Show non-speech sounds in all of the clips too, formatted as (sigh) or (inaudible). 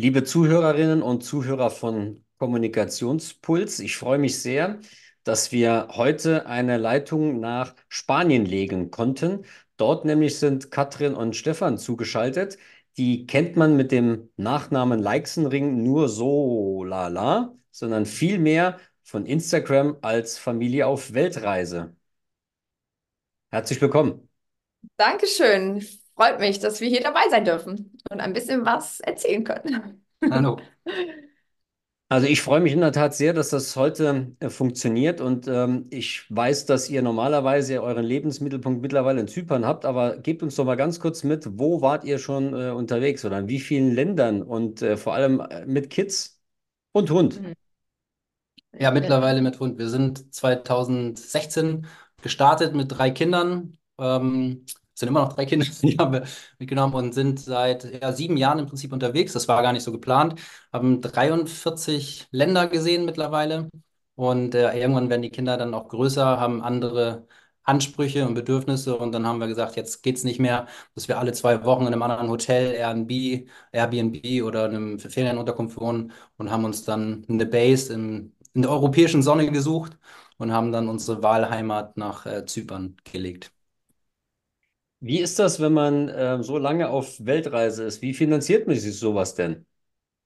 Liebe Zuhörerinnen und Zuhörer von Kommunikationspuls, ich freue mich sehr, dass wir heute eine Leitung nach Spanien legen konnten. Dort nämlich sind Katrin und Stefan zugeschaltet. Die kennt man mit dem Nachnamen Leixenring nur so lala, sondern viel mehr von Instagram als Familie auf Weltreise. Herzlich willkommen. Dankeschön. Freut mich, dass wir hier dabei sein dürfen und ein bisschen was erzählen können. Hallo. (laughs) Also ich freue mich in der Tat sehr, dass das heute äh, funktioniert und ähm, ich weiß, dass ihr normalerweise euren Lebensmittelpunkt mittlerweile in Zypern habt, aber gebt uns doch mal ganz kurz mit, wo wart ihr schon äh, unterwegs oder in wie vielen Ländern und äh, vor allem äh, mit Kids und Hund? Mhm. Ja, mittlerweile mit Hund. Wir sind 2016 gestartet mit drei Kindern. Ähm, sind immer noch drei Kinder, (laughs) die haben wir mitgenommen und sind seit ja, sieben Jahren im Prinzip unterwegs. Das war gar nicht so geplant. Haben 43 Länder gesehen mittlerweile. Und äh, irgendwann werden die Kinder dann auch größer, haben andere Ansprüche und Bedürfnisse. Und dann haben wir gesagt, jetzt geht es nicht mehr, dass wir alle zwei Wochen in einem anderen Hotel, Airbnb, Airbnb oder einem Ferienunterkunft wohnen und haben uns dann eine Base in, in der europäischen Sonne gesucht und haben dann unsere Wahlheimat nach äh, Zypern gelegt. Wie ist das, wenn man äh, so lange auf Weltreise ist? Wie finanziert man sich sowas denn?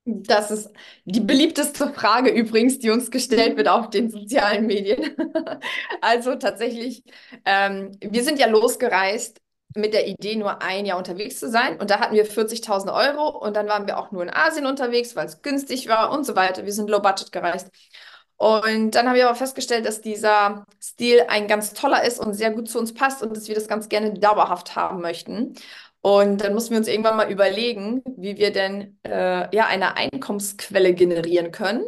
Das ist die beliebteste Frage übrigens, die uns gestellt wird auf den sozialen Medien. (laughs) also tatsächlich, ähm, wir sind ja losgereist mit der Idee, nur ein Jahr unterwegs zu sein. Und da hatten wir 40.000 Euro und dann waren wir auch nur in Asien unterwegs, weil es günstig war und so weiter. Wir sind low budget gereist. Und dann haben wir aber festgestellt, dass dieser Stil ein ganz toller ist und sehr gut zu uns passt und dass wir das ganz gerne dauerhaft haben möchten. Und dann mussten wir uns irgendwann mal überlegen, wie wir denn äh, ja eine Einkommensquelle generieren können.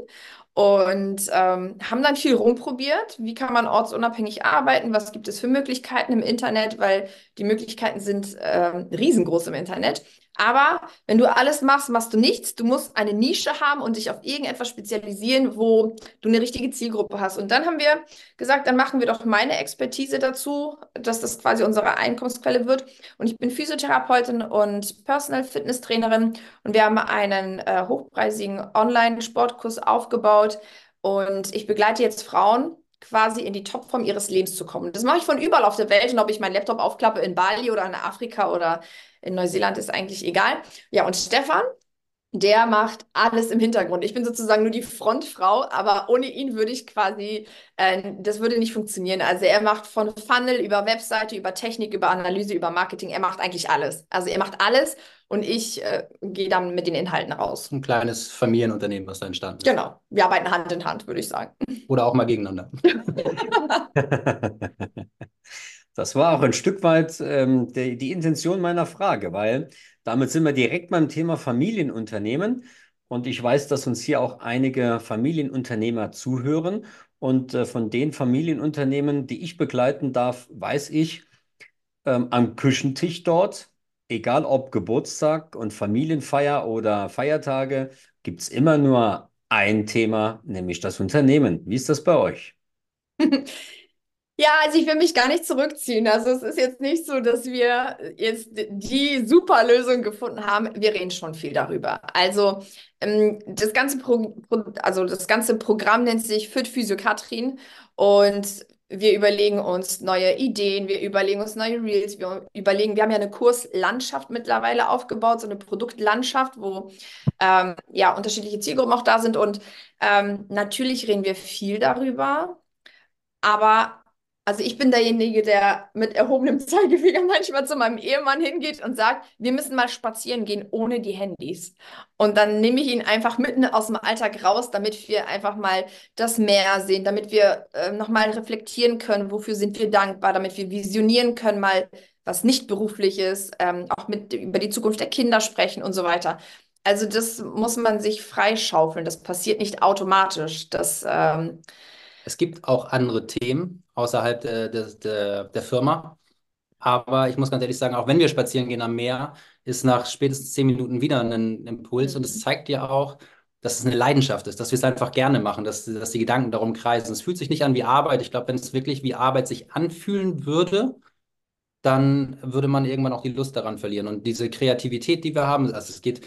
Und ähm, haben dann viel rumprobiert. Wie kann man ortsunabhängig arbeiten? Was gibt es für Möglichkeiten im Internet? Weil die Möglichkeiten sind äh, riesengroß im Internet. Aber wenn du alles machst, machst du nichts. Du musst eine Nische haben und dich auf irgendetwas spezialisieren, wo du eine richtige Zielgruppe hast. Und dann haben wir gesagt, dann machen wir doch meine Expertise dazu, dass das quasi unsere Einkommensquelle wird. Und ich bin Physiotherapeutin und Personal Fitness Trainerin. Und wir haben einen äh, hochpreisigen Online-Sportkurs aufgebaut. Und ich begleite jetzt Frauen quasi in die Topform ihres Lebens zu kommen. Das mache ich von überall auf der Welt und ob ich meinen Laptop aufklappe in Bali oder in Afrika oder in Neuseeland ist eigentlich egal. Ja, und Stefan, der macht alles im Hintergrund. Ich bin sozusagen nur die Frontfrau, aber ohne ihn würde ich quasi, äh, das würde nicht funktionieren. Also er macht von Funnel über Webseite, über Technik, über Analyse, über Marketing, er macht eigentlich alles. Also er macht alles und ich äh, gehe dann mit den Inhalten raus. Ein kleines Familienunternehmen, was da entstanden ist. Genau, wir arbeiten Hand in Hand, würde ich sagen. (laughs) Oder auch mal gegeneinander. (laughs) Das war auch ein Stück weit ähm, die, die Intention meiner Frage, weil damit sind wir direkt beim Thema Familienunternehmen. Und ich weiß, dass uns hier auch einige Familienunternehmer zuhören. Und äh, von den Familienunternehmen, die ich begleiten darf, weiß ich, ähm, am Küchentisch dort, egal ob Geburtstag und Familienfeier oder Feiertage, gibt es immer nur ein Thema, nämlich das Unternehmen. Wie ist das bei euch? (laughs) Ja, also ich will mich gar nicht zurückziehen. Also es ist jetzt nicht so, dass wir jetzt die super Lösung gefunden haben. Wir reden schon viel darüber. Also ähm, das ganze Pro also das ganze Programm nennt sich Fit Physio Katrin und wir überlegen uns neue Ideen, wir überlegen uns neue Reels, wir überlegen, wir haben ja eine Kurslandschaft mittlerweile aufgebaut, so eine Produktlandschaft, wo ähm, ja unterschiedliche Zielgruppen auch da sind. Und ähm, natürlich reden wir viel darüber, aber also ich bin derjenige, der mit erhobenem (laughs) Zeigefinger manchmal zu meinem Ehemann hingeht und sagt, wir müssen mal spazieren gehen ohne die Handys. Und dann nehme ich ihn einfach mitten aus dem Alltag raus, damit wir einfach mal das Meer sehen, damit wir äh, nochmal reflektieren können, wofür sind wir dankbar, damit wir visionieren können, mal was nicht berufliches, ähm, auch mit über die Zukunft der Kinder sprechen und so weiter. Also das muss man sich freischaufeln. Das passiert nicht automatisch. Das ähm, es gibt auch andere Themen außerhalb der, der, der Firma. Aber ich muss ganz ehrlich sagen, auch wenn wir spazieren gehen am Meer, ist nach spätestens zehn Minuten wieder ein Impuls. Und es zeigt dir auch, dass es eine Leidenschaft ist, dass wir es einfach gerne machen, dass, dass die Gedanken darum kreisen. Es fühlt sich nicht an wie Arbeit. Ich glaube, wenn es wirklich wie Arbeit sich anfühlen würde, dann würde man irgendwann auch die Lust daran verlieren. Und diese Kreativität, die wir haben, also es geht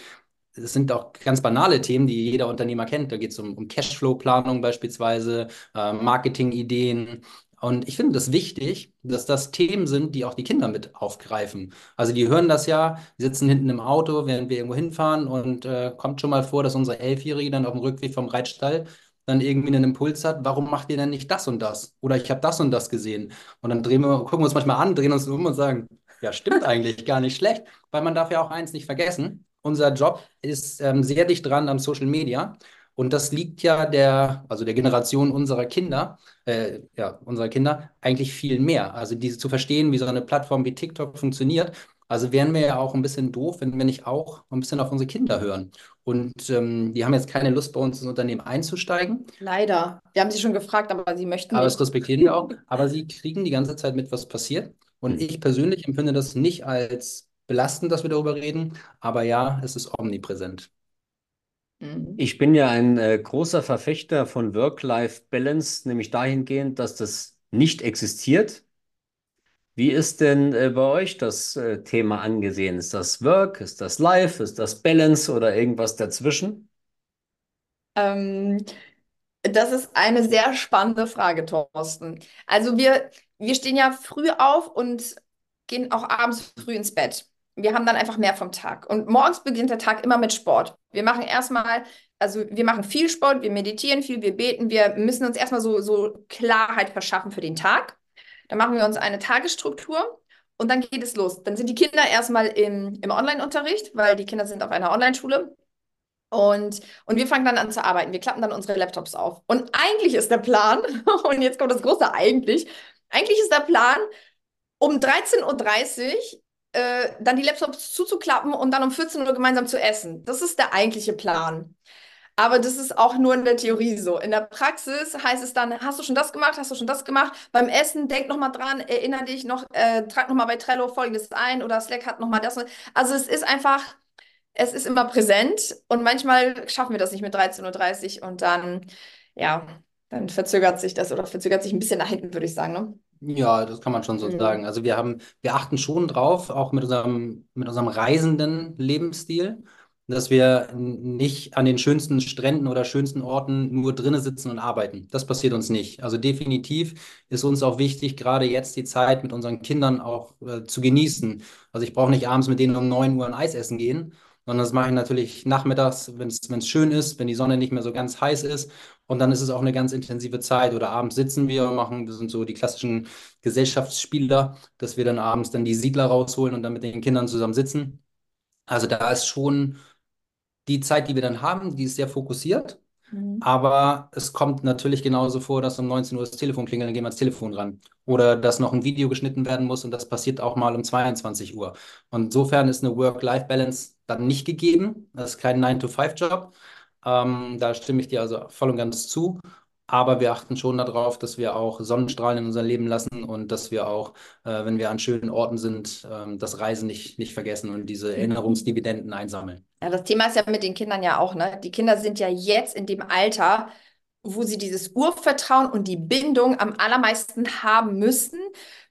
es sind auch ganz banale Themen, die jeder Unternehmer kennt. Da geht es um, um Cashflow-Planung beispielsweise, äh, Marketing-Ideen. Und ich finde das wichtig, dass das Themen sind, die auch die Kinder mit aufgreifen. Also die hören das ja, sitzen hinten im Auto, während wir irgendwo hinfahren und äh, kommt schon mal vor, dass unsere Elfjährige dann auf dem Rückweg vom Reitstall dann irgendwie einen Impuls hat, warum macht ihr denn nicht das und das? Oder ich habe das und das gesehen. Und dann drehen wir, gucken wir uns manchmal an, drehen uns um und sagen, ja, stimmt eigentlich gar nicht schlecht, weil man darf ja auch eins nicht vergessen. Unser Job ist ähm, sehr dicht dran am Social Media. Und das liegt ja der, also der Generation unserer Kinder, äh, ja, unserer Kinder eigentlich viel mehr. Also diese zu verstehen, wie so eine Plattform wie TikTok funktioniert. Also wären wir ja auch ein bisschen doof, wenn wir nicht auch ein bisschen auf unsere Kinder hören. Und ähm, die haben jetzt keine Lust, bei uns ins Unternehmen einzusteigen. Leider. Wir haben sie schon gefragt, aber sie möchten Aber nicht. das respektieren wir auch. Aber sie kriegen die ganze Zeit mit, was passiert. Und ich persönlich empfinde das nicht als belastend, dass wir darüber reden. Aber ja, es ist omnipräsent. Mhm. Ich bin ja ein äh, großer Verfechter von Work-Life-Balance, nämlich dahingehend, dass das nicht existiert. Wie ist denn äh, bei euch das äh, Thema angesehen? Ist das Work, ist das Life, ist das Balance oder irgendwas dazwischen? Ähm, das ist eine sehr spannende Frage, Thorsten. Also wir, wir stehen ja früh auf und gehen auch abends früh ins Bett. Wir haben dann einfach mehr vom Tag. Und morgens beginnt der Tag immer mit Sport. Wir machen erstmal, also wir machen viel Sport, wir meditieren viel, wir beten, wir müssen uns erstmal so, so Klarheit verschaffen für den Tag. Dann machen wir uns eine Tagesstruktur und dann geht es los. Dann sind die Kinder erstmal im, im Online-Unterricht, weil die Kinder sind auf einer Online-Schule. Und, und wir fangen dann an zu arbeiten. Wir klappen dann unsere Laptops auf. Und eigentlich ist der Plan, (laughs) und jetzt kommt das große eigentlich, eigentlich ist der Plan, um 13.30 Uhr äh, dann die Laptops zuzuklappen und dann um 14 Uhr gemeinsam zu essen. Das ist der eigentliche Plan. Aber das ist auch nur in der Theorie so. In der Praxis heißt es dann, hast du schon das gemacht, hast du schon das gemacht? Beim Essen denk noch mal dran, erinnere dich noch, äh, trag noch mal bei Trello Folgendes ein oder Slack hat noch mal das. Also es ist einfach, es ist immer präsent und manchmal schaffen wir das nicht mit 13.30 Uhr und dann, ja, dann verzögert sich das oder verzögert sich ein bisschen nach hinten, würde ich sagen. Ne? Ja, das kann man schon so sagen. Also wir haben, wir achten schon drauf, auch mit unserem, mit unserem reisenden Lebensstil, dass wir nicht an den schönsten Stränden oder schönsten Orten nur drinnen sitzen und arbeiten. Das passiert uns nicht. Also definitiv ist uns auch wichtig, gerade jetzt die Zeit mit unseren Kindern auch äh, zu genießen. Also ich brauche nicht abends mit denen um 9 Uhr ein Eis essen gehen, sondern das mache ich natürlich nachmittags, wenn es, schön ist, wenn die Sonne nicht mehr so ganz heiß ist. Und dann ist es auch eine ganz intensive Zeit. Oder abends sitzen wir und machen, wir sind so die klassischen Gesellschaftsspieler, dass wir dann abends dann die Siedler rausholen und dann mit den Kindern zusammen sitzen. Also da ist schon die Zeit, die wir dann haben, die ist sehr fokussiert. Mhm. Aber es kommt natürlich genauso vor, dass um 19 Uhr das Telefon klingelt, dann gehen wir ans Telefon ran. Oder dass noch ein Video geschnitten werden muss und das passiert auch mal um 22 Uhr. Und insofern ist eine Work-Life-Balance dann nicht gegeben. Das ist kein 9-to-5-Job. Ähm, da stimme ich dir also voll und ganz zu. Aber wir achten schon darauf, dass wir auch Sonnenstrahlen in unser Leben lassen und dass wir auch, äh, wenn wir an schönen Orten sind, ähm, das Reisen nicht, nicht vergessen und diese Erinnerungsdividenden einsammeln. Ja, das Thema ist ja mit den Kindern ja auch, ne? Die Kinder sind ja jetzt in dem Alter, wo sie dieses Urvertrauen und die Bindung am allermeisten haben müssen.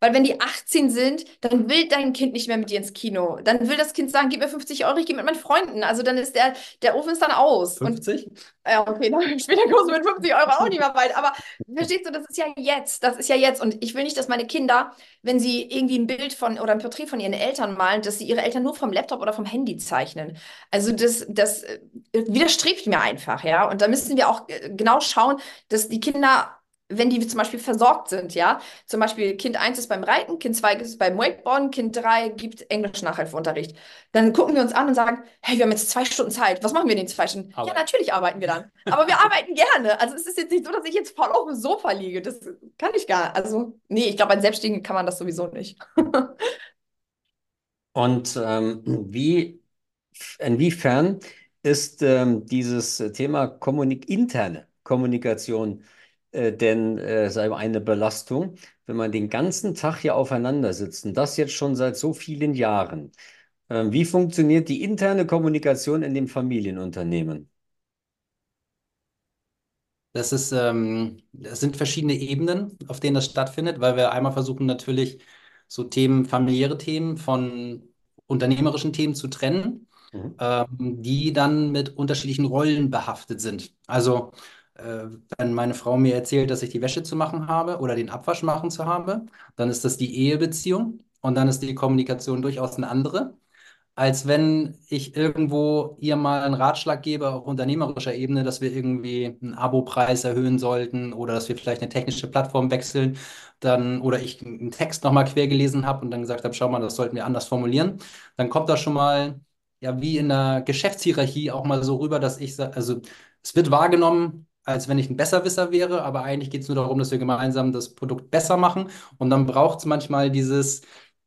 Weil wenn die 18 sind, dann will dein Kind nicht mehr mit dir ins Kino. Dann will das Kind sagen, gib mir 50 Euro, ich gehe mit meinen Freunden. Also dann ist der, der Ofen ist dann aus. Und 50? ja, okay, dann (laughs) später kommst du mit 50 Euro auch nicht mehr weit. Aber verstehst du, das ist ja jetzt. Das ist ja jetzt. Und ich will nicht, dass meine Kinder, wenn sie irgendwie ein Bild von oder ein Porträt von ihren Eltern malen, dass sie ihre Eltern nur vom Laptop oder vom Handy zeichnen. Also das, das äh, widerstrebt mir einfach, ja. Und da müssen wir auch äh, genau schauen, dass die Kinder wenn die zum Beispiel versorgt sind, ja, zum Beispiel Kind 1 ist beim Reiten, Kind 2 ist beim Wakeboarden, Kind 3 gibt Englisch-Nachhilfeunterricht. Dann gucken wir uns an und sagen, hey, wir haben jetzt zwei Stunden Zeit, was machen wir in den zwei Stunden? Ja, Arbeiten. natürlich arbeiten wir dann. Aber wir arbeiten gerne. Also es ist jetzt nicht so, dass ich jetzt voll auf dem Sofa liege. Das kann ich gar nicht. Also, nee, ich glaube, als Selbstständigen kann man das sowieso nicht. (laughs) Und ähm, wie, inwiefern ist ähm, dieses Thema Kommunik interne Kommunikation äh, denn äh, sei eine Belastung, wenn man den ganzen Tag hier aufeinander sitzt und das jetzt schon seit so vielen Jahren? Ähm, wie funktioniert die interne Kommunikation in dem Familienunternehmen? Das ist, ähm, das sind verschiedene Ebenen, auf denen das stattfindet, weil wir einmal versuchen natürlich so Themen, familiäre Themen von unternehmerischen Themen zu trennen. mhm. ähm, die dann mit unterschiedlichen Rollen behaftet sind. Also wenn meine Frau mir erzählt, dass ich die Wäsche zu machen habe oder den Abwasch machen zu habe, dann ist das die Ehebeziehung und dann ist die Kommunikation durchaus eine andere als wenn ich irgendwo ihr mal einen Ratschlag gebe auf unternehmerischer Ebene, dass wir irgendwie einen Abo-Preis erhöhen sollten oder dass wir vielleicht eine technische Plattform wechseln, dann oder ich einen Text nochmal quer gelesen habe und dann gesagt habe, schau mal, das sollten wir anders formulieren, dann kommt das schon mal ja wie in der Geschäftshierarchie auch mal so rüber, dass ich also es wird wahrgenommen, als wenn ich ein Besserwisser wäre, aber eigentlich geht es nur darum, dass wir gemeinsam das Produkt besser machen und dann braucht es manchmal dieses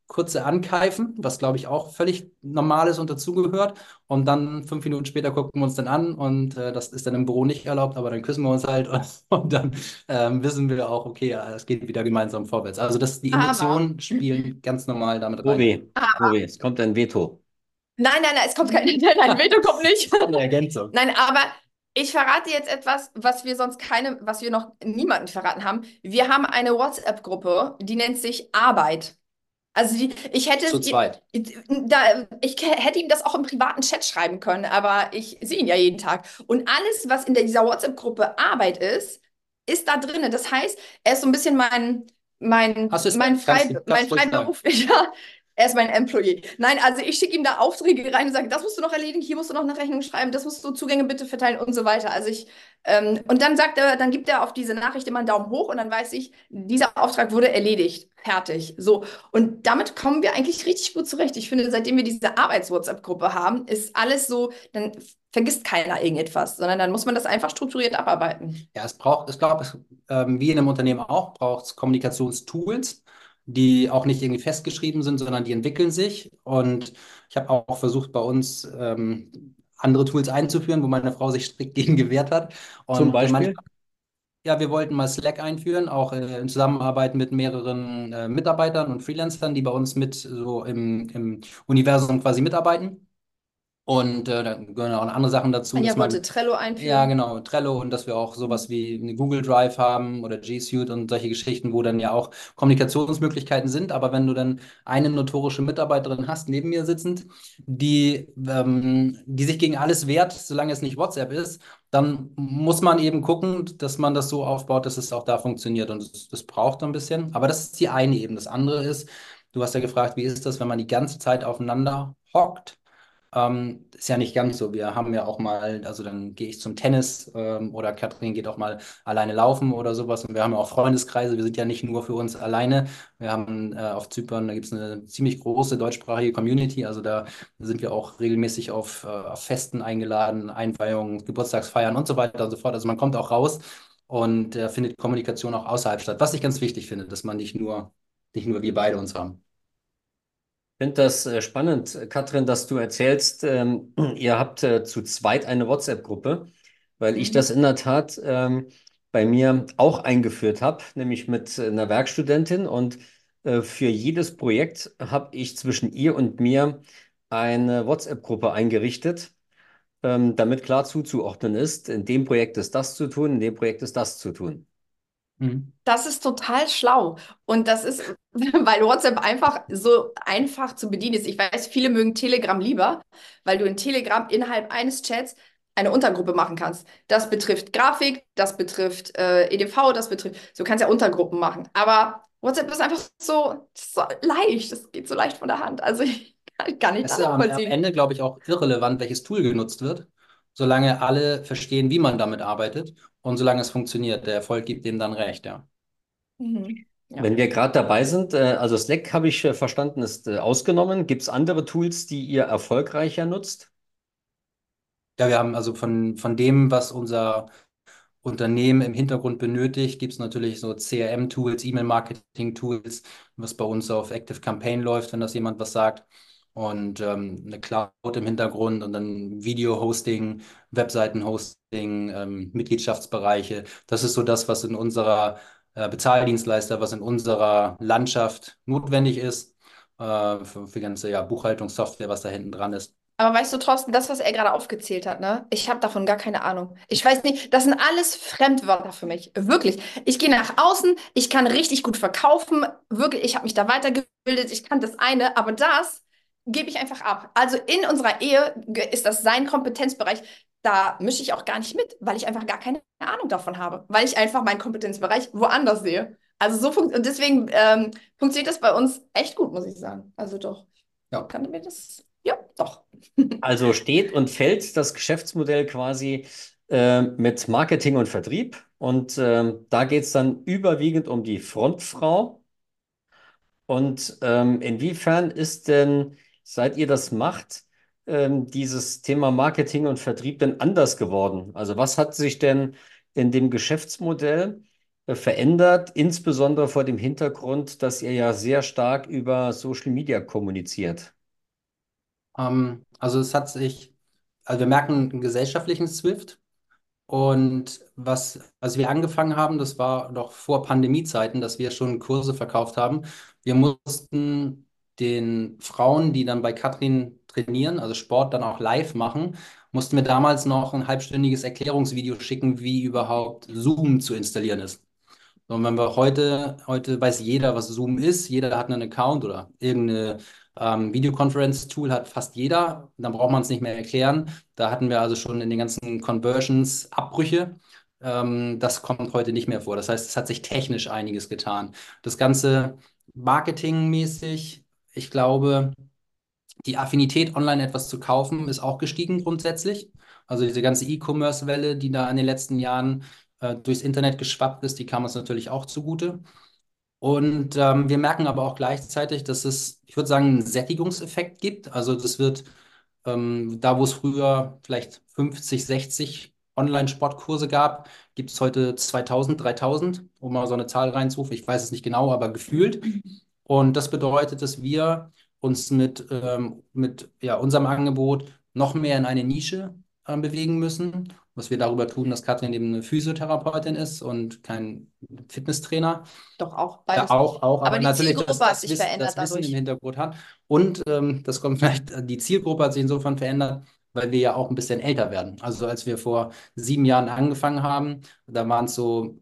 kurze Ankeifen, was glaube ich auch völlig normal ist und dazugehört. Und dann fünf Minuten später gucken wir uns dann an und äh, das ist dann im Büro nicht erlaubt, aber dann küssen wir uns halt (laughs) und, und dann ähm, wissen wir auch, okay, es geht wieder gemeinsam vorwärts. Also das, die Emotionen aber, spielen ganz normal damit rein. Obi, Obi, es kommt ein Veto. Nein, nein, nein, es kommt kein, (laughs) nein, nein, Veto kommt nicht. Eine Ergänzung. Nein, aber ich verrate jetzt etwas, was wir sonst keine, was wir noch niemanden verraten haben. Wir haben eine WhatsApp-Gruppe, die nennt sich Arbeit. Also die, ich hätte Zu zweit. Da, ich hätte ihm das auch im privaten Chat schreiben können, aber ich sehe ihn ja jeden Tag. Und alles, was in dieser WhatsApp-Gruppe Arbeit ist, ist da drin. Das heißt, er ist so ein bisschen mein, mein, mein, frei, mein freiberuflicher, er ist mein Employee. Nein, also ich schicke ihm da Aufträge rein und sage, das musst du noch erledigen, hier musst du noch eine Rechnung schreiben, das musst du Zugänge bitte verteilen und so weiter. Also ich, ähm, und dann sagt er, dann gibt er auf diese Nachricht immer einen Daumen hoch und dann weiß ich, dieser Auftrag wurde erledigt. Fertig. So. Und damit kommen wir eigentlich richtig gut zurecht. Ich finde, seitdem wir diese Arbeits-WhatsApp-Gruppe haben, ist alles so, dann vergisst keiner irgendetwas, sondern dann muss man das einfach strukturiert abarbeiten. Ja, es braucht, ich glaube, ähm, wie in einem Unternehmen auch, braucht es Kommunikationstools die auch nicht irgendwie festgeschrieben sind, sondern die entwickeln sich. Und ich habe auch versucht, bei uns ähm, andere Tools einzuführen, wo meine Frau sich strikt (laughs) gegen gewehrt hat. Und Zum Beispiel? Manchmal, ja, wir wollten mal Slack einführen, auch äh, in Zusammenarbeit mit mehreren äh, Mitarbeitern und Freelancern, die bei uns mit so im, im Universum quasi mitarbeiten. Und äh, da gehören auch andere Sachen dazu. Anja wollte Trello einführen. Ja, genau, Trello und dass wir auch sowas wie eine Google Drive haben oder G Suite und solche Geschichten, wo dann ja auch Kommunikationsmöglichkeiten sind. Aber wenn du dann eine notorische Mitarbeiterin hast, neben mir sitzend, die, ähm, die sich gegen alles wehrt, solange es nicht WhatsApp ist, dann muss man eben gucken, dass man das so aufbaut, dass es auch da funktioniert. Und das, das braucht ein bisschen. Aber das ist die eine eben. Das andere ist, du hast ja gefragt, wie ist das, wenn man die ganze Zeit aufeinander hockt? Ähm, ist ja nicht ganz so. Wir haben ja auch mal, also dann gehe ich zum Tennis ähm, oder Katrin geht auch mal alleine laufen oder sowas. Und wir haben ja auch Freundeskreise. Wir sind ja nicht nur für uns alleine. Wir haben äh, auf Zypern, da gibt es eine ziemlich große deutschsprachige Community. Also da sind wir auch regelmäßig auf, äh, auf Festen eingeladen, Einweihungen, Geburtstagsfeiern und so weiter und so fort. Also man kommt auch raus und äh, findet Kommunikation auch außerhalb statt. Was ich ganz wichtig finde, dass man nicht nur, nicht nur wir beide uns haben. Ich finde das äh, spannend, Katrin, dass du erzählst, ähm, (clears throat) ihr habt äh, zu zweit eine WhatsApp-Gruppe, weil ich mhm. das in der Tat ähm, bei mir auch eingeführt habe, nämlich mit einer Werkstudentin. Und äh, für jedes Projekt habe ich zwischen ihr und mir eine WhatsApp-Gruppe eingerichtet, ähm, damit klar zuzuordnen ist, in dem Projekt ist das zu tun, in dem Projekt ist das zu tun. Mhm. Das ist total schlau. Und das ist, (laughs) weil WhatsApp einfach so einfach zu bedienen ist. Ich weiß, viele mögen Telegram lieber, weil du in Telegram innerhalb eines Chats eine Untergruppe machen kannst. Das betrifft Grafik, das betrifft äh, EDV, das betrifft, so kannst ja Untergruppen machen. Aber WhatsApp ist einfach so, so leicht, das geht so leicht von der Hand. Also (laughs) ich kann nicht Es ist am, am Ende, glaube ich, auch irrelevant, welches Tool genutzt wird, solange alle verstehen, wie man damit arbeitet und solange es funktioniert, der Erfolg gibt dem dann recht, ja. Mhm. Ja. Wenn wir gerade dabei sind, äh, also Slack habe ich äh, verstanden, ist äh, ausgenommen. Gibt es andere Tools, die ihr erfolgreicher nutzt? Ja, wir haben also von, von dem, was unser Unternehmen im Hintergrund benötigt, gibt es natürlich so CRM-Tools, E-Mail-Marketing-Tools, was bei uns auf Active Campaign läuft, wenn das jemand was sagt und ähm, eine Cloud im Hintergrund und dann Video-Hosting, Webseiten-Hosting, ähm, Mitgliedschaftsbereiche. Das ist so das, was in unserer äh, Bezahldienstleister, was in unserer Landschaft notwendig ist äh, für, für ganze ja, Buchhaltungssoftware, was da hinten dran ist. Aber weißt du, Thorsten, das, was er gerade aufgezählt hat, ne? Ich habe davon gar keine Ahnung. Ich weiß nicht, das sind alles Fremdwörter für mich. Wirklich. Ich gehe nach außen, ich kann richtig gut verkaufen. Wirklich, ich habe mich da weitergebildet, ich kann das eine, aber das gebe ich einfach ab. Also in unserer Ehe ist das sein Kompetenzbereich. Da mische ich auch gar nicht mit, weil ich einfach gar keine Ahnung davon habe, weil ich einfach meinen Kompetenzbereich woanders sehe. Also so funktioniert und deswegen ähm, funktioniert das bei uns echt gut, muss ich sagen. Also doch. Ja. Kann mir das. Ja, doch. (laughs) Also steht und fällt das Geschäftsmodell quasi äh, mit Marketing und Vertrieb. Und äh, da geht es dann überwiegend um die Frontfrau. Und ähm, inwiefern ist denn, seit ihr das macht, ähm, dieses Thema Marketing und Vertrieb denn anders geworden? Also was hat sich denn in dem Geschäftsmodell äh, verändert, insbesondere vor dem Hintergrund, dass ihr ja sehr stark über Social Media kommuniziert? Ähm, also es hat sich, also wir merken einen gesellschaftlichen Swift. Und was, als wir angefangen haben, das war noch vor Pandemiezeiten, dass wir schon Kurse verkauft haben. Wir mussten den Frauen, die dann bei Katrin trainieren, also Sport dann auch live machen, mussten wir damals noch ein halbstündiges Erklärungsvideo schicken, wie überhaupt Zoom zu installieren ist. Und wenn wir heute, heute weiß jeder, was Zoom ist, jeder hat einen Account oder irgendeine ähm, Videoconference-Tool hat fast jeder, dann braucht man es nicht mehr erklären. Da hatten wir also schon in den ganzen Conversions Abbrüche. Ähm, das kommt heute nicht mehr vor. Das heißt, es hat sich technisch einiges getan. Das Ganze marketingmäßig, ich glaube, die Affinität, online etwas zu kaufen, ist auch gestiegen grundsätzlich. Also diese ganze E-Commerce-Welle, die da in den letzten Jahren äh, durchs Internet geschwappt ist, die kam uns natürlich auch zugute. Und ähm, wir merken aber auch gleichzeitig, dass es, ich würde sagen, einen Sättigungseffekt gibt. Also das wird ähm, da, wo es früher vielleicht 50, 60 Online-Sportkurse gab, gibt es heute 2000, 3000, um mal so eine Zahl reinzurufen. Ich weiß es nicht genau, aber gefühlt. Und das bedeutet, dass wir uns mit, ähm, mit ja, unserem Angebot noch mehr in eine Nische äh, bewegen müssen was wir darüber tun, dass Katrin eben eine Physiotherapeutin ist und kein Fitnesstrainer. Doch auch beides. Ja, auch, auch, aber, aber die natürlich Zielgruppe das, hat das sich Wissen, verändert das Wissen im Hintergrund hat. Und ähm, das kommt vielleicht, die Zielgruppe hat sich insofern verändert, weil wir ja auch ein bisschen älter werden. Also als wir vor sieben Jahren angefangen haben, da waren es so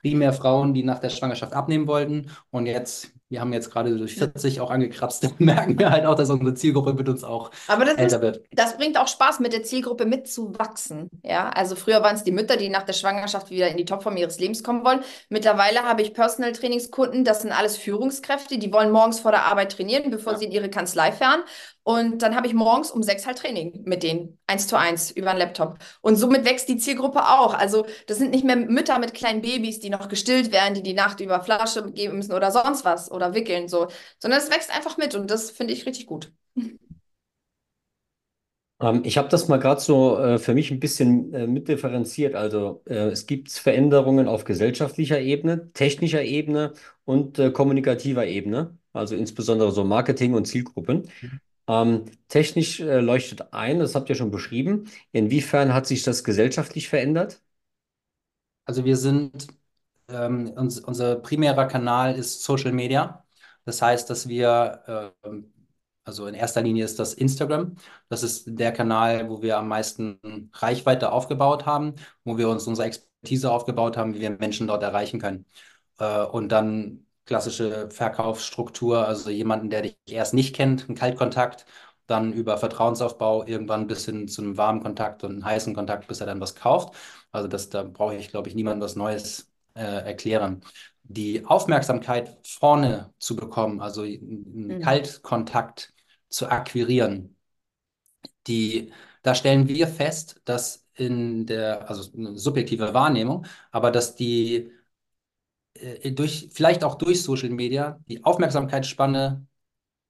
primär Frauen, die nach der Schwangerschaft abnehmen wollten. Und jetzt wir haben jetzt gerade durch 40 auch angekratzt, dann (laughs) merken wir halt auch, dass unsere Zielgruppe mit uns auch Aber das, älter ist, wird. das bringt auch Spaß, mit der Zielgruppe mitzuwachsen. Ja, also früher waren es die Mütter, die nach der Schwangerschaft wieder in die Topform ihres Lebens kommen wollen. Mittlerweile habe ich Personal Trainingskunden, das sind alles Führungskräfte, die wollen morgens vor der Arbeit trainieren, bevor Ja. sie in ihre Kanzlei fahren. Und dann habe ich morgens um sechs halt Training mit denen, eins zu eins über einen Laptop. Und somit wächst die Zielgruppe auch. Also das sind nicht mehr Mütter mit kleinen Babys, die noch gestillt werden, die die Nacht über Flasche geben müssen oder sonst was oder wickeln so, sondern es wächst einfach mit und das finde ich richtig gut. Ähm, ich habe das mal gerade so äh, für mich ein bisschen äh, mitdifferenziert. Also äh, es gibt Veränderungen auf gesellschaftlicher Ebene, technischer Ebene und äh, kommunikativer Ebene, also insbesondere so Marketing und Zielgruppen. Ähm, technisch äh, leuchtet ein, das habt ihr schon beschrieben. Inwiefern hat sich das gesellschaftlich verändert? Also wir sind, ähm, uns, unser primärer Kanal ist Social Media. Das heißt, dass wir, ähm, also in erster Linie ist das Instagram. Das ist der Kanal, wo wir am meisten Reichweite aufgebaut haben, wo wir uns unsere Expertise aufgebaut haben, wie wir Menschen dort erreichen können. Äh, und dann klassische Verkaufsstruktur, also jemanden, der dich erst nicht kennt, ein Kaltkontakt, dann über Vertrauensaufbau irgendwann bis hin zu einem warmen Kontakt und einem heißen Kontakt, bis er dann was kauft. Also das, da brauche ich, glaube ich, niemandem was Neues äh, erklären. Die Aufmerksamkeit vorne zu bekommen, also einen Mhm. Kaltkontakt zu akquirieren, die, da stellen wir fest, dass in der, also eine subjektive Wahrnehmung, aber dass die durch, vielleicht auch durch Social Media, die Aufmerksamkeitsspanne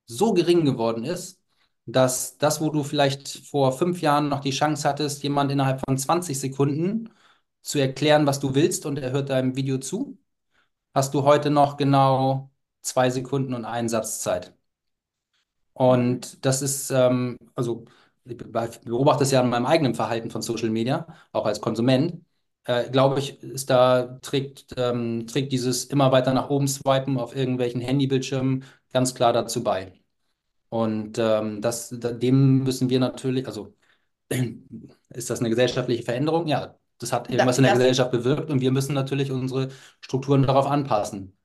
so gering geworden ist, dass das, wo du vielleicht vor fünf Jahren noch die Chance hattest, jemand innerhalb von 20 Sekunden zu erklären, was du willst und er hört deinem Video zu, hast du heute noch genau zwei Sekunden und einen Satz Zeit. Und das ist, ähm, also ich beobachte es ja an meinem eigenen Verhalten von Social Media, auch als Konsument. Äh, glaube ich, ist da trägt, ähm, trägt dieses immer weiter nach oben swipen auf irgendwelchen Handybildschirmen ganz klar dazu bei. Und ähm, das, da, dem müssen wir natürlich, also (clears throat) ist das eine gesellschaftliche Veränderung? Ja, das hat irgendwas in der Gesellschaft bewirkt und wir müssen natürlich unsere Strukturen darauf anpassen.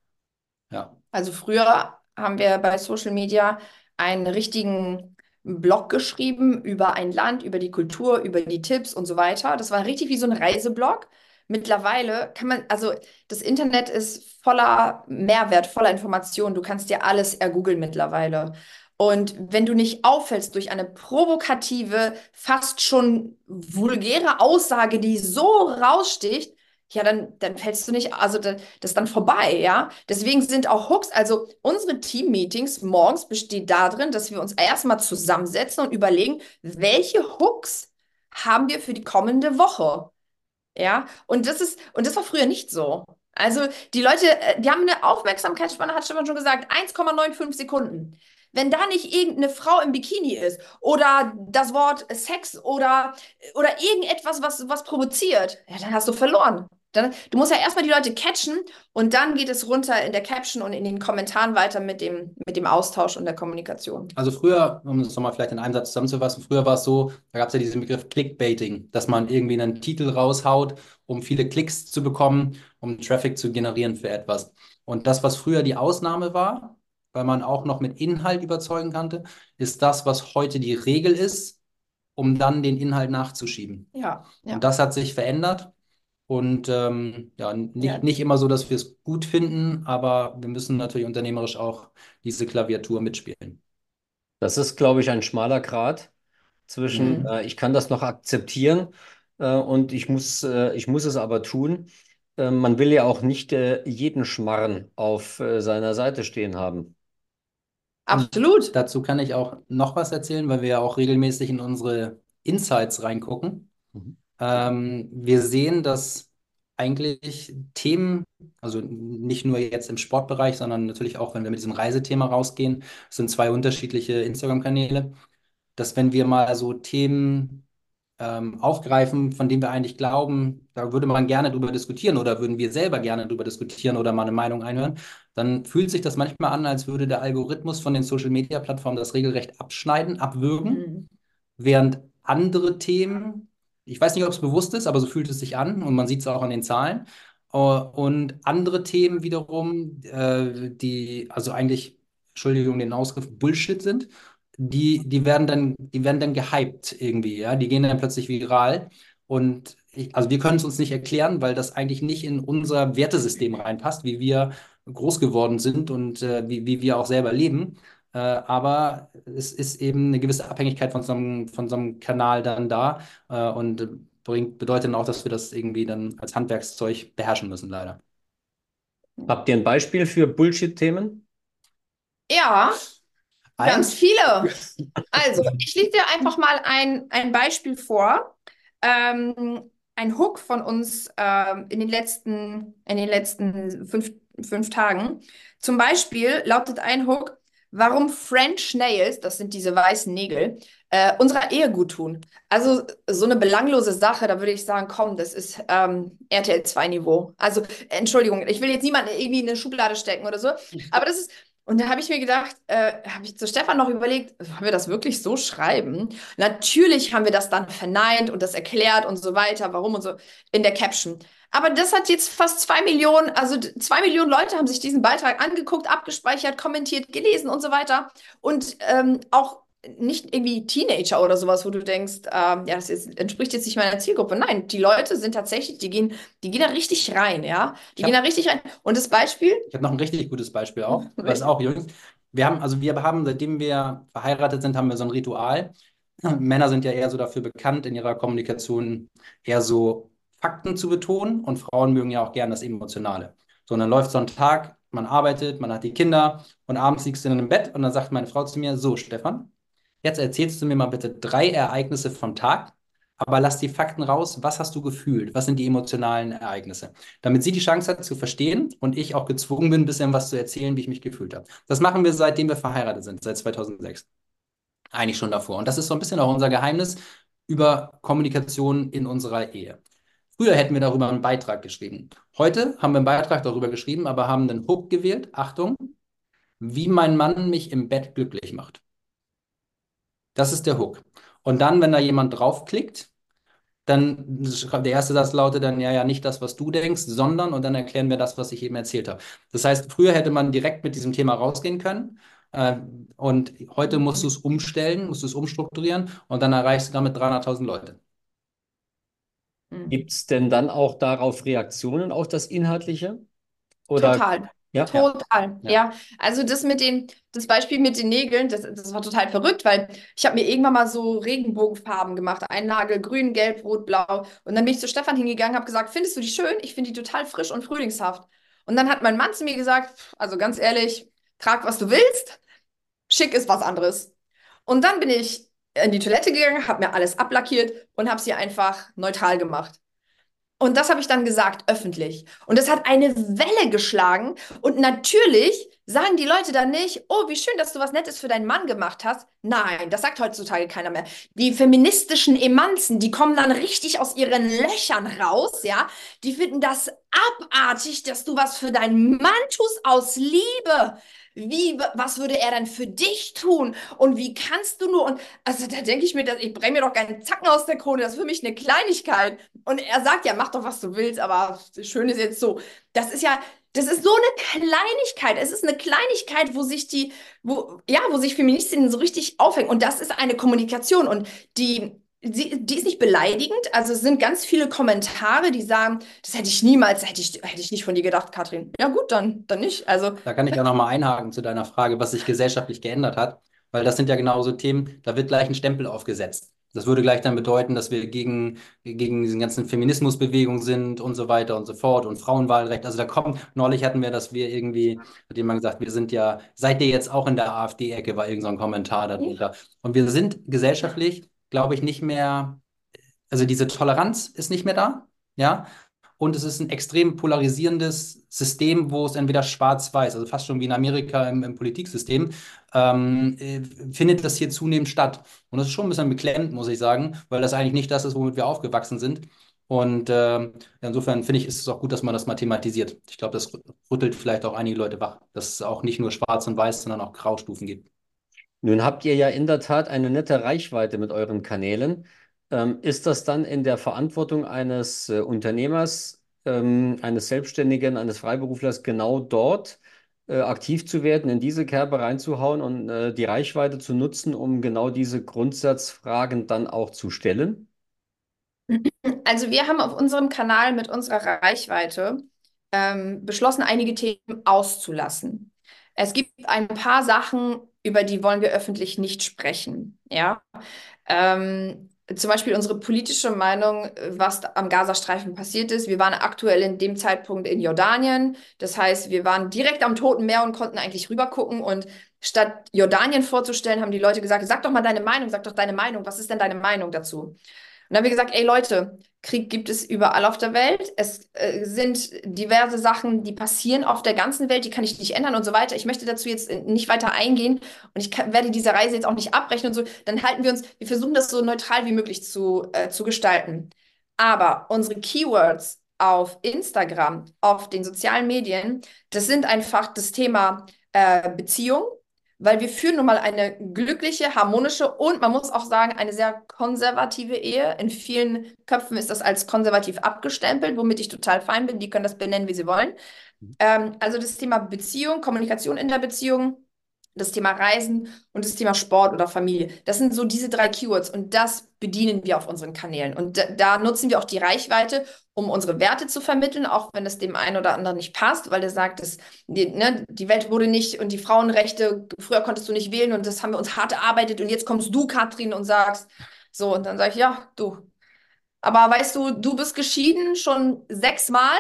Ja. also früher haben wir bei Social Media einen richtigen einen Blog geschrieben über ein Land, über die Kultur, über die Tipps und so weiter. Das war richtig wie so ein Reiseblog. Mittlerweile kann man, also das Internet ist voller Mehrwert, voller Information. Du kannst dir alles ergoogeln mittlerweile. Und wenn du nicht auffällst durch eine provokative, fast schon vulgäre Aussage, die so raussticht, ja, dann, dann fällst du nicht, also das ist dann vorbei, ja. Deswegen sind auch Hooks, also unsere Team-Meetings morgens besteht darin, dass wir uns erstmal zusammensetzen und überlegen, welche Hooks haben wir für die kommende Woche. Ja, und das ist, und das war früher nicht so. Also die Leute, äh, die haben eine Aufmerksamkeitsspanne, hat Stefan schon gesagt, 1,95 Sekunden. Wenn da nicht irgendeine Frau im Bikini ist oder das Wort Sex oder, oder irgendetwas, was, was provoziert, ja, dann hast du verloren. Dann, du musst ja erstmal die Leute catchen und dann geht es runter in der Caption und in den Kommentaren weiter mit dem, mit dem Austausch und der Kommunikation. Also früher, um das nochmal vielleicht in einem Satz zusammenzufassen, früher war es so, da gab es ja diesen Begriff Clickbaiting, dass man irgendwie einen Titel raushaut, um viele Klicks zu bekommen, um Traffic zu generieren für etwas. Und das, was früher die Ausnahme war, weil man auch noch mit Inhalt überzeugen konnte, ist das, was heute die Regel ist, um dann den Inhalt nachzuschieben. Ja, ja. Und das hat sich verändert. Und ähm, ja, nicht, ja. nicht immer so, dass wir es gut finden, aber wir müssen natürlich unternehmerisch auch diese Klaviatur mitspielen. Das ist, glaube ich, ein schmaler Grat zwischen, mhm. äh, ich kann das noch akzeptieren äh, und ich muss, äh, ich muss es aber tun. Äh, man will ja auch nicht äh, jeden Schmarren auf äh, seiner Seite stehen haben. Absolut. Und dazu kann ich auch noch was erzählen, weil wir ja auch regelmäßig in unsere Insights reingucken. Ähm, wir sehen, dass eigentlich Themen, also nicht nur jetzt im Sportbereich, sondern natürlich auch, wenn wir mit diesem Reisethema rausgehen, sind zwei unterschiedliche Instagram-Kanäle, dass wenn wir mal so Themen ähm, aufgreifen, von denen wir eigentlich glauben, da würde man gerne drüber diskutieren oder würden wir selber gerne drüber diskutieren oder mal eine Meinung einhören, dann fühlt sich das manchmal an, als würde der Algorithmus von den Social-Media-Plattformen das regelrecht abschneiden, abwürgen, mhm. während andere Themen ich weiß nicht, ob es bewusst ist, aber so fühlt es sich an und man sieht es auch an den Zahlen. Äh, und andere Themen wiederum, äh, die also eigentlich, Entschuldigung, den Ausgriff Bullshit sind, die, die werden dann, die werden dann gehypt irgendwie, ja, die gehen dann plötzlich viral. Und ich, also wir können es uns nicht erklären, weil das eigentlich nicht in unser Wertesystem reinpasst, wie wir groß geworden sind und äh, wie, wie wir auch selber leben. Äh, aber es ist eben eine gewisse Abhängigkeit von so einem, von so einem Kanal dann da äh, und bringt, bedeutet dann auch, dass wir das irgendwie dann als Handwerkszeug beherrschen müssen, leider. Habt ihr ein Beispiel für Bullshit-Themen? Ja, Eins? ganz viele. (laughs) Also, ich lese dir einfach mal ein, ein Beispiel vor. Ähm, ein Hook von uns ähm, in den letzten, in den letzten fünf, fünf Tagen. Zum Beispiel lautet ein Hook, warum French Nails, das sind diese weißen Nägel, äh, unserer Ehe gut tun. Also so eine belanglose Sache, da würde ich sagen, komm, das ist ähm, RTL 2 Niveau. Also Entschuldigung, ich will jetzt niemanden irgendwie in eine Schublade stecken oder so, aber das ist und da habe ich mir gedacht, äh, habe ich zu Stefan noch überlegt, wollen wir das wirklich so schreiben? Natürlich haben wir das dann verneint und das erklärt und so weiter, warum und so in der Caption. Aber das hat jetzt fast zwei Millionen, also zwei Millionen Leute haben sich diesen Beitrag angeguckt, abgespeichert, kommentiert, gelesen und so weiter. Und ähm, auch nicht irgendwie Teenager oder sowas, wo du denkst, ähm, ja, das ist, entspricht jetzt nicht meiner Zielgruppe. Nein, die Leute sind tatsächlich, die gehen, die gehen da richtig rein, ja. Die gehen da richtig rein. Und das Beispiel? Ich habe noch ein richtig gutes Beispiel auch. (laughs) Was auch, Jungs. Wir haben, also wir haben, seitdem wir verheiratet sind, haben wir so ein Ritual. (clears throat) Männer sind ja eher so dafür bekannt, in ihrer Kommunikation eher so Fakten zu betonen und Frauen mögen ja auch gern das Emotionale. So, und dann läuft so ein Tag, man arbeitet, man hat die Kinder und abends liegst du in einem Bett und dann sagt meine Frau zu mir, so Stefan, jetzt erzählst du mir mal bitte drei Ereignisse vom Tag, aber lass die Fakten raus, was hast du gefühlt, was sind die emotionalen Ereignisse, damit sie die Chance hat zu verstehen und ich auch gezwungen bin, ein bisschen was zu erzählen, wie ich mich gefühlt habe. Das machen wir seitdem wir verheiratet sind, seit 2006. Eigentlich schon davor. Und das ist so ein bisschen auch unser Geheimnis über Kommunikation in unserer Ehe. Früher hätten wir darüber einen Beitrag geschrieben. Heute haben wir einen Beitrag darüber geschrieben, aber haben den Hook gewählt. Achtung, wie mein Mann mich im Bett glücklich macht. Das ist der Hook. Und dann, wenn da jemand draufklickt, dann der erste Satz lautet dann ja, ja, nicht das, was du denkst, sondern und dann erklären wir das, was ich eben erzählt habe. Das heißt, früher hätte man direkt mit diesem Thema rausgehen können Äh, und heute musst du es umstellen, musst du es umstrukturieren und dann erreichst du damit 300.000 Leute. Mhm. Gibt es denn dann auch darauf Reaktionen auf das Inhaltliche? Oder Total. Ja, Total, ja. ja. Also das mit den, das Beispiel mit den Nägeln, das, das war total verrückt, weil ich habe mir irgendwann mal so Regenbogenfarben gemacht. Ein Nagel, grün, gelb, rot, blau. Und dann bin ich zu Stefan hingegangen, habe gesagt, findest du die schön? Ich finde die total frisch und frühlingshaft. Und dann hat mein Mann zu mir gesagt, also ganz ehrlich, trag, was du willst. Schick ist was anderes. Und dann bin ich in die Toilette gegangen, habe mir alles ablackiert und habe sie einfach neutral gemacht. Und das habe ich dann gesagt, öffentlich. Und das hat eine Welle geschlagen. Und natürlich sagen die Leute dann nicht, oh, wie schön, dass du was Nettes für deinen Mann gemacht hast. Nein, das sagt heutzutage keiner mehr. Die feministischen Emanzen, die kommen dann richtig aus ihren Löchern raus, ja. Die finden das abartig, dass du was für deinen Mann tust aus Liebe. Wie, was würde er dann für dich tun? Und wie kannst du nur? Und also da denke ich mir, dass, ich brenne mir doch keinen Zacken aus der Krone, das ist für mich eine Kleinigkeit. Und er sagt ja, mach doch, was du willst, aber schön ist jetzt so. Das ist ja, das ist so eine Kleinigkeit. Es ist eine Kleinigkeit, wo sich die, wo, ja, wo sich Feministinnen so richtig aufhängen. Und das ist eine Kommunikation. Und die, Sie, die ist nicht beleidigend. Also es sind ganz viele Kommentare, die sagen, das hätte ich niemals, hätte ich, hätte ich nicht von dir gedacht, Katrin. Ja gut, dann, dann nicht. Also da kann ich auch nochmal einhaken zu deiner Frage, was sich gesellschaftlich geändert hat, weil das sind ja genauso Themen, da wird gleich ein Stempel aufgesetzt. Das würde gleich dann bedeuten, dass wir gegen, gegen diesen ganzen Feminismusbewegungen sind und so weiter und so fort und Frauenwahlrecht. Also da kommt, neulich hatten wir, dass wir irgendwie, hat jemand gesagt, wir sind ja, seid ihr jetzt auch in der AfD-Ecke, war irgendein so Kommentar darunter. Und wir sind gesellschaftlich glaube ich, nicht mehr, also diese Toleranz ist nicht mehr da, ja. Und es ist ein extrem polarisierendes System, wo es entweder schwarz-weiß, also fast schon wie in Amerika im, im Politiksystem, ähm, äh, findet das hier zunehmend statt. Und das ist schon ein bisschen beklemmt, muss ich sagen, weil das eigentlich nicht das ist, womit wir aufgewachsen sind. Und äh, insofern finde ich, ist es auch gut, dass man das mal thematisiert. Ich glaube, das rüttelt vielleicht auch einige Leute wach, dass es auch nicht nur schwarz und weiß, sondern auch Graustufen gibt. Nun habt ihr ja in der Tat eine nette Reichweite mit euren Kanälen. Ähm, ist das dann in der Verantwortung eines äh, Unternehmers, ähm, eines Selbstständigen, eines Freiberuflers genau dort äh, aktiv zu werden, in diese Kerbe reinzuhauen und äh, die Reichweite zu nutzen, um genau diese Grundsatzfragen dann auch zu stellen? Also wir haben auf unserem Kanal mit unserer Reichweite ähm, beschlossen, einige Themen auszulassen. Es gibt ein paar Sachen, über die wollen wir öffentlich nicht sprechen. Ja. Ähm, zum Beispiel unsere politische Meinung, was am Gazastreifen passiert ist. Wir waren aktuell in dem Zeitpunkt in Jordanien. Das heißt, wir waren direkt am Toten Meer und konnten eigentlich rübergucken. Und statt Jordanien vorzustellen, haben die Leute gesagt, sag doch mal deine Meinung, sag doch deine Meinung. Was ist denn deine Meinung dazu? Dann haben wir gesagt, ey Leute, Krieg gibt es überall auf der Welt. Es äh, sind diverse Sachen, die passieren auf der ganzen Welt, die kann ich nicht ändern und so weiter. Ich möchte dazu jetzt nicht weiter eingehen und ich kann, werde diese Reise jetzt auch nicht abbrechen und so. Dann halten wir uns, wir versuchen das so neutral wie möglich zu, äh, zu gestalten. Aber unsere Keywords auf Instagram, auf den sozialen Medien, das sind einfach das Thema äh, Beziehung, weil wir führen nun mal eine glückliche, harmonische und man muss auch sagen, eine sehr konservative Ehe. In vielen Köpfen ist das als konservativ abgestempelt, womit ich total fein bin. Die können das benennen, wie sie wollen. Mhm. Ähm, also das Thema Beziehung, Kommunikation in der Beziehung, das Thema Reisen und das Thema Sport oder Familie. Das sind so diese drei Keywords und das bedienen wir auf unseren Kanälen. Und da, da, nutzen wir auch die Reichweite, um unsere Werte zu vermitteln, auch wenn es dem einen oder anderen nicht passt, weil der sagt, dass die, ne, die Welt wurde nicht und die Frauenrechte, früher konntest du nicht wählen und das haben wir uns hart erarbeitet und jetzt kommst du, Katrin, und sagst, so, und dann sage ich, ja, du. Aber weißt du, du bist geschieden schon sechsmal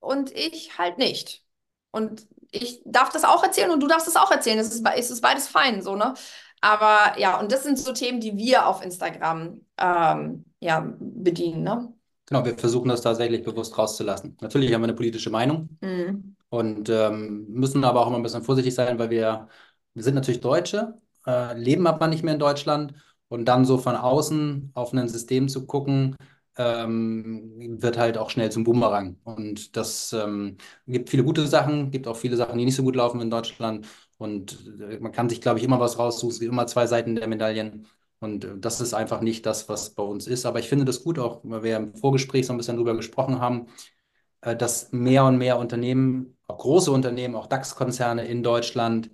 und ich halt nicht. Und ich darf das auch erzählen und du darfst das auch erzählen. Es ist, es ist beides fein, so, ne? Aber ja, und das sind so Themen, die wir auf Instagram ähm, ja, bedienen, ne? Genau, wir versuchen das tatsächlich bewusst rauszulassen. Natürlich haben wir eine politische Meinung mhm. und ähm, müssen aber auch immer ein bisschen vorsichtig sein, weil wir, wir sind natürlich Deutsche, äh, leben aber nicht mehr in Deutschland und dann so von außen auf ein System zu gucken, ähm, wird halt auch schnell zum Boomerang. Und das ähm, gibt viele gute Sachen, gibt auch viele Sachen, die nicht so gut laufen in Deutschland. Und äh, man kann sich, glaube ich, immer was raussuchen. Es gibt immer zwei Seiten der Medaillen. Und äh, das ist einfach nicht das, was bei uns ist. Aber ich finde das gut, auch weil wir im Vorgespräch so ein bisschen drüber gesprochen haben, äh, dass mehr und mehr Unternehmen, auch große Unternehmen, auch DAX-Konzerne in Deutschland,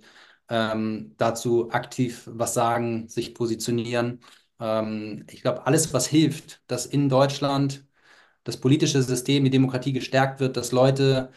ähm, dazu aktiv was sagen, sich positionieren. Ähm, ich glaube, alles, was hilft, dass in Deutschland das politische System, die Demokratie gestärkt wird, dass Leute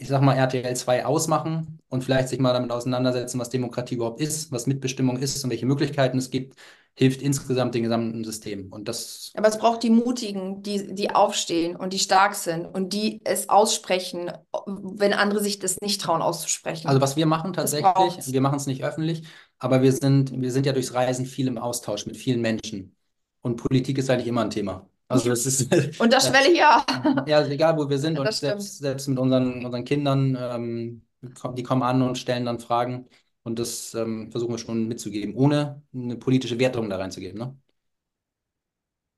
ich sag mal, RTL 2 ausmachen und vielleicht sich mal damit auseinandersetzen, was Demokratie überhaupt ist, was Mitbestimmung ist und welche Möglichkeiten es gibt, hilft insgesamt dem gesamten System. Und das. Aber es braucht die Mutigen, die, die aufstehen und die stark sind und die es aussprechen, wenn andere sich das nicht trauen auszusprechen. Also was wir machen tatsächlich, wir machen es nicht öffentlich, aber wir sind, wir sind ja durchs Reisen viel im Austausch mit vielen Menschen. Und Politik ist eigentlich immer ein Thema. Also (laughs) es ist (laughs) Unterschwellig, ja. Ja, egal wo wir sind und selbst, selbst mit unseren, unseren Kindern, ähm, die kommen an und stellen dann Fragen und das ähm, versuchen wir schon mitzugeben, ohne eine politische Wertung da reinzugeben. Ne?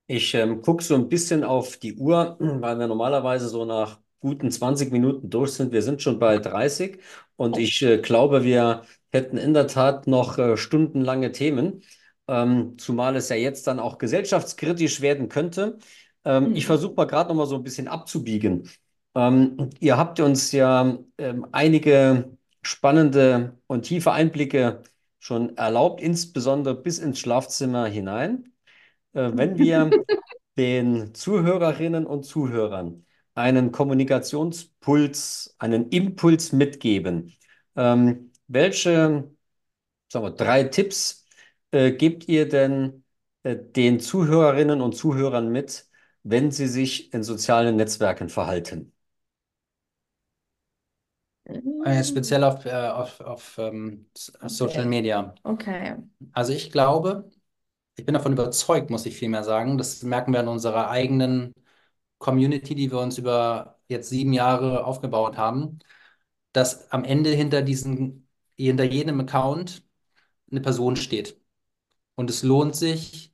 Ich ähm, gucke so ein bisschen auf die Uhr, (clears throat) weil wir normalerweise so nach guten 20 Minuten durch sind. Wir sind schon bei 30 und ich äh, glaube, wir hätten in der Tat noch äh, stundenlange Themen ähm, zumal es ja jetzt dann auch gesellschaftskritisch werden könnte. Ähm, mhm. Ich versuche mal gerade noch mal so ein bisschen abzubiegen. Ähm, ihr habt uns ja ähm, einige spannende und tiefe Einblicke schon erlaubt, insbesondere bis ins Schlafzimmer hinein. Äh, wenn wir (laughs) den Zuhörerinnen und Zuhörern einen Kommunikationspuls, einen Impuls mitgeben, ähm, welche sagen wir, drei Tipps äh, gebt ihr denn äh, den Zuhörerinnen und Zuhörern mit, wenn sie sich in sozialen Netzwerken verhalten? Äh, speziell auf, äh, auf, auf ähm, Social Okay. Media. Okay. Also ich glaube, ich bin davon überzeugt, muss ich vielmehr sagen, das merken wir in unserer eigenen Community, die wir uns über jetzt sieben Jahre aufgebaut haben, dass am Ende hinter diesen, hinter jedem Account eine Person steht. Und es lohnt sich,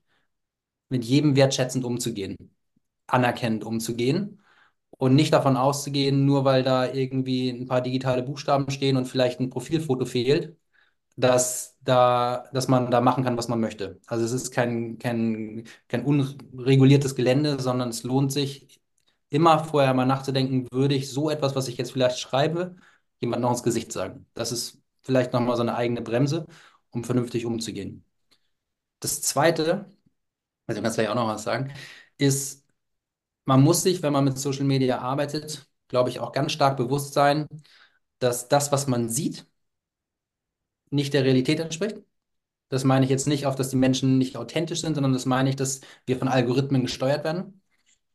mit jedem wertschätzend umzugehen, anerkennend umzugehen und nicht davon auszugehen, nur weil da irgendwie ein paar digitale Buchstaben stehen und vielleicht ein Profilfoto fehlt, dass, da, dass man da machen kann, was man möchte. Also es ist kein, kein, kein unreguliertes Gelände, sondern es lohnt sich, immer vorher mal nachzudenken, würde ich so etwas, was ich jetzt vielleicht schreibe, jemand noch ins Gesicht sagen. Das ist vielleicht nochmal so eine eigene Bremse, um vernünftig umzugehen. Das Zweite, also du kannst gleich auch noch was sagen, ist, man muss sich, wenn man mit Social Media arbeitet, glaube ich, auch ganz stark bewusst sein, dass das, was man sieht, nicht der Realität entspricht. Das meine ich jetzt nicht auf, dass die Menschen nicht authentisch sind, sondern das meine ich, dass wir von Algorithmen gesteuert werden.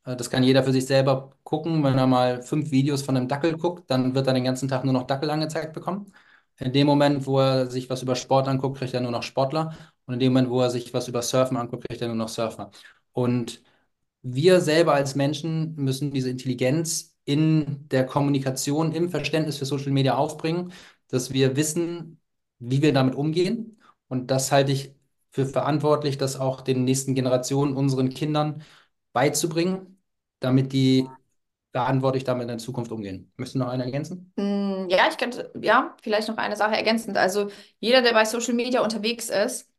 Äh, das kann jeder für sich selber gucken. Wenn er mal fünf Videos von einem Dackel guckt, dann wird er den ganzen Tag nur noch Dackel angezeigt bekommen. In dem Moment, wo er sich was über Sport anguckt, kriegt er nur noch Sportler. Und in dem Moment, wo er sich was über Surfen anguckt, kriegt er nur noch Surfer. Und wir selber als Menschen müssen diese Intelligenz in der Kommunikation, im Verständnis für Social Media aufbringen, dass wir wissen, wie wir damit umgehen. Und das halte ich für verantwortlich, das auch den nächsten Generationen, unseren Kindern beizubringen, damit die verantwortlich damit in der Zukunft umgehen. Möchtest du noch eine ergänzen? Mm, ja, ich könnte, ja, vielleicht noch eine Sache ergänzend. Also jeder, der bei Social Media unterwegs ist,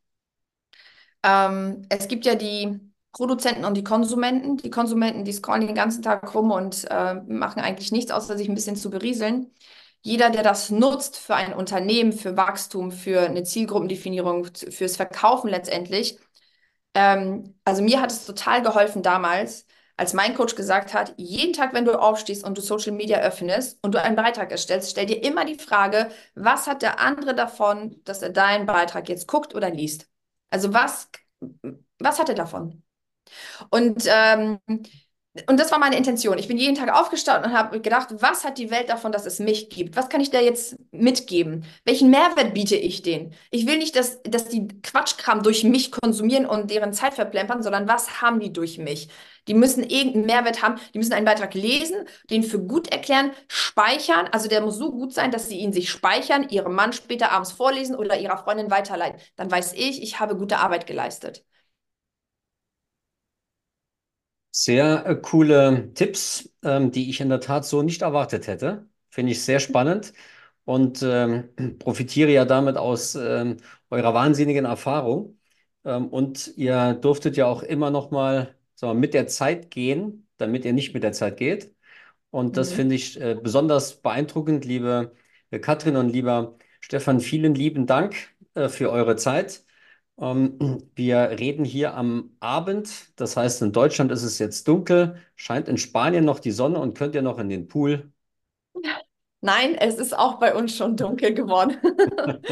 ähm, es gibt ja die Produzenten und die Konsumenten. Die Konsumenten, die scrollen den ganzen Tag rum und äh, machen eigentlich nichts, außer sich ein bisschen zu berieseln. Jeder, der das nutzt für ein Unternehmen, für Wachstum, für eine Zielgruppendefinierung, fürs Verkaufen letztendlich, ähm, also mir hat es total geholfen damals, als mein Coach gesagt hat, jeden Tag, wenn du aufstehst und du Social Media öffnest und du einen Beitrag erstellst, stell dir immer die Frage, was hat der andere davon, dass er deinen Beitrag jetzt guckt oder liest? Also was, was hat er davon? Und, ähm, und das war meine Intention. Ich bin jeden Tag aufgestanden und habe gedacht, was hat die Welt davon, dass es mich gibt? Was kann ich da jetzt mitgeben? Welchen Mehrwert biete ich denen? Ich will nicht, dass, dass die Quatschkram durch mich konsumieren und deren Zeit verplempern, sondern was haben die durch mich? Die müssen irgendeinen Mehrwert haben. Die müssen einen Beitrag lesen, den für gut erklären, speichern. Also der muss so gut sein, dass sie ihn sich speichern, ihrem Mann später abends vorlesen oder ihrer Freundin weiterleiten. Dann weiß ich, ich habe gute Arbeit geleistet. Sehr äh, coole Tipps, ähm, die ich in der Tat so nicht erwartet hätte. Finde ich sehr spannend und ähm, (clears throat) profitiere ja damit aus ähm, eurer wahnsinnigen Erfahrung. Ähm, und ihr durftet ja auch immer noch mal wir, mit der Zeit gehen, damit ihr nicht mit der Zeit geht. Und das Mhm. finde ich äh, besonders beeindruckend, liebe äh, Katrin und lieber Stefan, vielen lieben Dank äh, für eure Zeit. Ähm, wir reden hier am Abend, das heißt, in Deutschland ist es jetzt dunkel, scheint in Spanien noch die Sonne und könnt ihr noch in den Pool? Nein, es ist auch bei uns schon dunkel geworden. (laughs)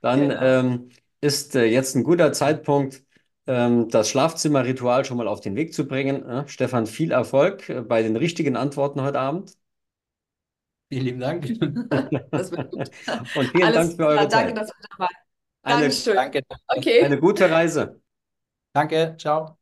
Dann Genau. ähm, ist äh, jetzt ein guter Zeitpunkt, ähm, das Schlafzimmerritual schon mal auf den Weg zu bringen. Äh, Stefan, viel Erfolg äh, bei den richtigen Antworten heute Abend. Vielen lieben Dank. (laughs) Das wird gut. Und vielen Alles Dank für eure klar, danke, Zeit. dass du da warst. Eine, Dankeschön. Danke. Okay. eine gute Reise. Danke. Ciao.